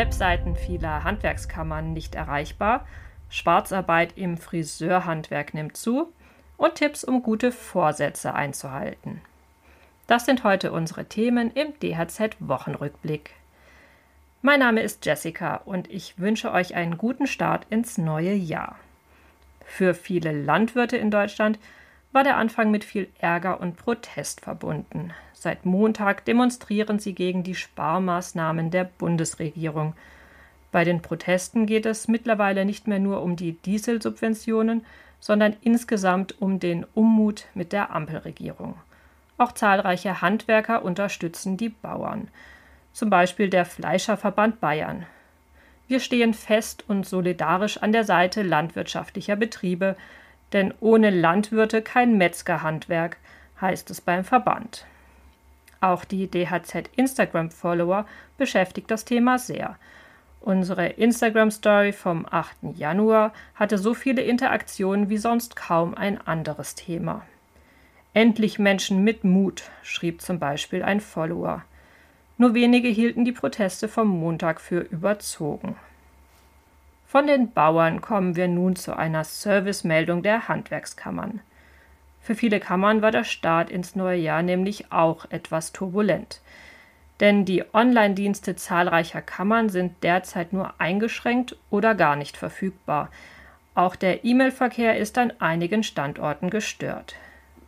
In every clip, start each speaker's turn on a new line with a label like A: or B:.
A: Webseiten vieler Handwerkskammern nicht erreichbar, Schwarzarbeit im Friseurhandwerk nimmt zu und Tipps, um gute Vorsätze einzuhalten. Das sind heute unsere Themen im DHZ Wochenrückblick. Mein Name ist Jessica und ich wünsche euch einen guten Start ins neue Jahr. Für viele Landwirte in Deutschland war der Anfang mit viel Ärger und Protest verbunden. Seit Montag demonstrieren sie gegen die Sparmaßnahmen der Bundesregierung. Bei den Protesten geht es mittlerweile nicht mehr nur um die Dieselsubventionen, sondern insgesamt um den Ummut mit der Ampelregierung. Auch zahlreiche Handwerker unterstützen die Bauern, zum Beispiel der Fleischerverband Bayern. Wir stehen fest und solidarisch an der Seite landwirtschaftlicher Betriebe, denn ohne Landwirte kein Metzgerhandwerk, heißt es beim Verband. Auch die DHZ Instagram-Follower beschäftigt das Thema sehr. Unsere Instagram-Story vom 8. Januar hatte so viele Interaktionen wie sonst kaum ein anderes Thema. Endlich Menschen mit Mut, schrieb zum Beispiel ein Follower. Nur wenige hielten die Proteste vom Montag für überzogen. Von den Bauern kommen wir nun zu einer Servicemeldung der Handwerkskammern. Für viele Kammern war der Start ins neue Jahr nämlich auch etwas turbulent. Denn die Online-Dienste zahlreicher Kammern sind derzeit nur eingeschränkt oder gar nicht verfügbar. Auch der E-Mail-Verkehr ist an einigen Standorten gestört.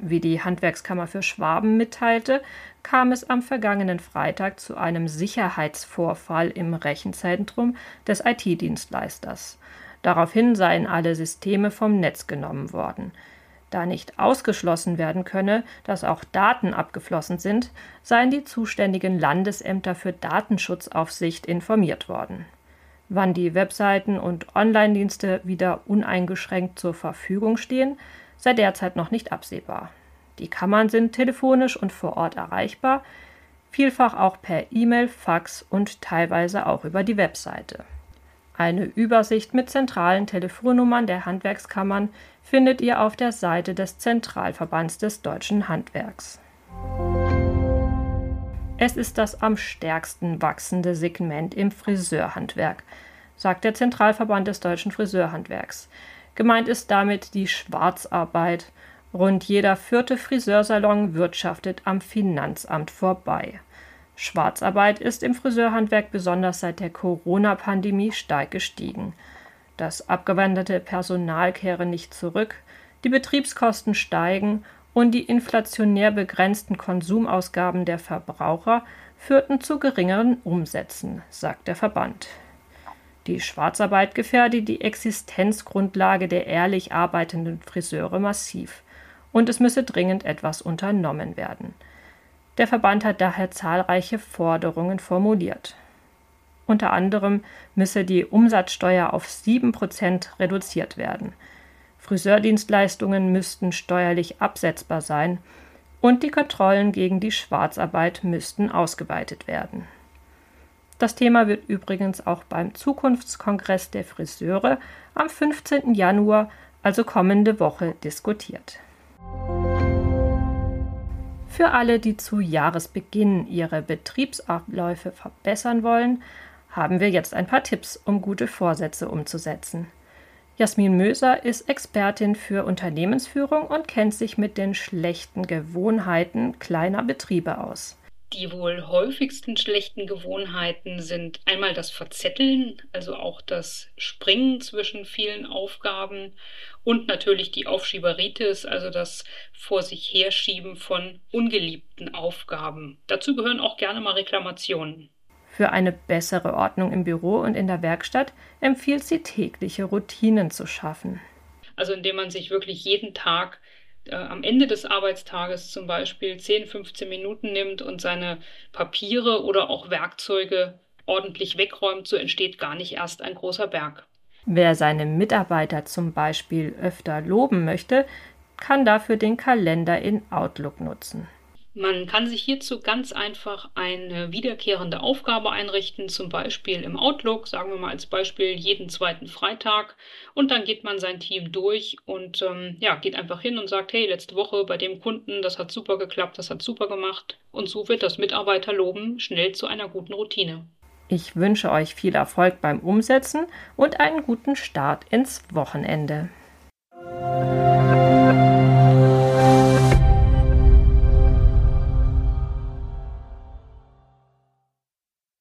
A: Wie die Handwerkskammer für Schwaben mitteilte, kam es am vergangenen Freitag zu einem Sicherheitsvorfall im Rechenzentrum des IT-Dienstleisters. Daraufhin seien alle Systeme vom Netz genommen worden. Da nicht ausgeschlossen werden könne, dass auch Daten abgeflossen sind, seien die zuständigen Landesämter für Datenschutzaufsicht informiert worden. Wann die Webseiten und Online-Dienste wieder uneingeschränkt zur Verfügung stehen, sei derzeit noch nicht absehbar. Die Kammern sind telefonisch und vor Ort erreichbar, vielfach auch per E-Mail, Fax und teilweise auch über die Webseite. Eine Übersicht mit zentralen Telefonnummern der Handwerkskammern findet ihr auf der Seite des Zentralverbands des deutschen Handwerks. Es ist das am stärksten wachsende Segment im Friseurhandwerk, sagt der Zentralverband des deutschen Friseurhandwerks. Gemeint ist damit die Schwarzarbeit. Rund jeder vierte Friseursalon wirtschaftet am Finanzamt vorbei. Schwarzarbeit ist im Friseurhandwerk besonders seit der Corona-Pandemie stark gestiegen. Das abgewanderte Personal kehre nicht zurück, die Betriebskosten steigen und die inflationär begrenzten Konsumausgaben der Verbraucher führten zu geringeren Umsätzen, sagt der Verband. Die Schwarzarbeit gefährde die Existenzgrundlage der ehrlich arbeitenden Friseure massiv, und es müsse dringend etwas unternommen werden. Der Verband hat daher zahlreiche Forderungen formuliert. Unter anderem müsse die Umsatzsteuer auf 7% reduziert werden. Friseurdienstleistungen müssten steuerlich absetzbar sein und die Kontrollen gegen die Schwarzarbeit müssten ausgeweitet werden. Das Thema wird übrigens auch beim Zukunftskongress der Friseure am 15. Januar, also kommende Woche, diskutiert. Für alle, die zu Jahresbeginn ihre Betriebsabläufe verbessern wollen, haben wir jetzt ein paar Tipps, um gute Vorsätze umzusetzen. Jasmin Möser ist Expertin für Unternehmensführung und kennt sich mit den schlechten Gewohnheiten kleiner Betriebe aus.
B: Die wohl häufigsten schlechten Gewohnheiten sind einmal das Verzetteln, also auch das Springen zwischen vielen Aufgaben und natürlich die Aufschieberitis, also das vor sich herschieben von ungeliebten Aufgaben. Dazu gehören auch gerne mal Reklamationen.
A: Für eine bessere Ordnung im Büro und in der Werkstatt empfiehlt sie tägliche Routinen zu schaffen.
B: Also indem man sich wirklich jeden Tag äh, am Ende des Arbeitstages zum Beispiel 10, 15 Minuten nimmt und seine Papiere oder auch Werkzeuge ordentlich wegräumt, so entsteht gar nicht erst ein großer Berg.
A: Wer seine Mitarbeiter zum Beispiel öfter loben möchte, kann dafür den Kalender in Outlook nutzen.
B: Man kann sich hierzu ganz einfach eine wiederkehrende Aufgabe einrichten, zum Beispiel im Outlook, sagen wir mal als Beispiel jeden zweiten Freitag. Und dann geht man sein Team durch und ähm, ja, geht einfach hin und sagt, hey, letzte Woche bei dem Kunden, das hat super geklappt, das hat super gemacht. Und so wird das Mitarbeiterloben schnell zu einer guten Routine.
A: Ich wünsche euch viel Erfolg beim Umsetzen und einen guten Start ins Wochenende.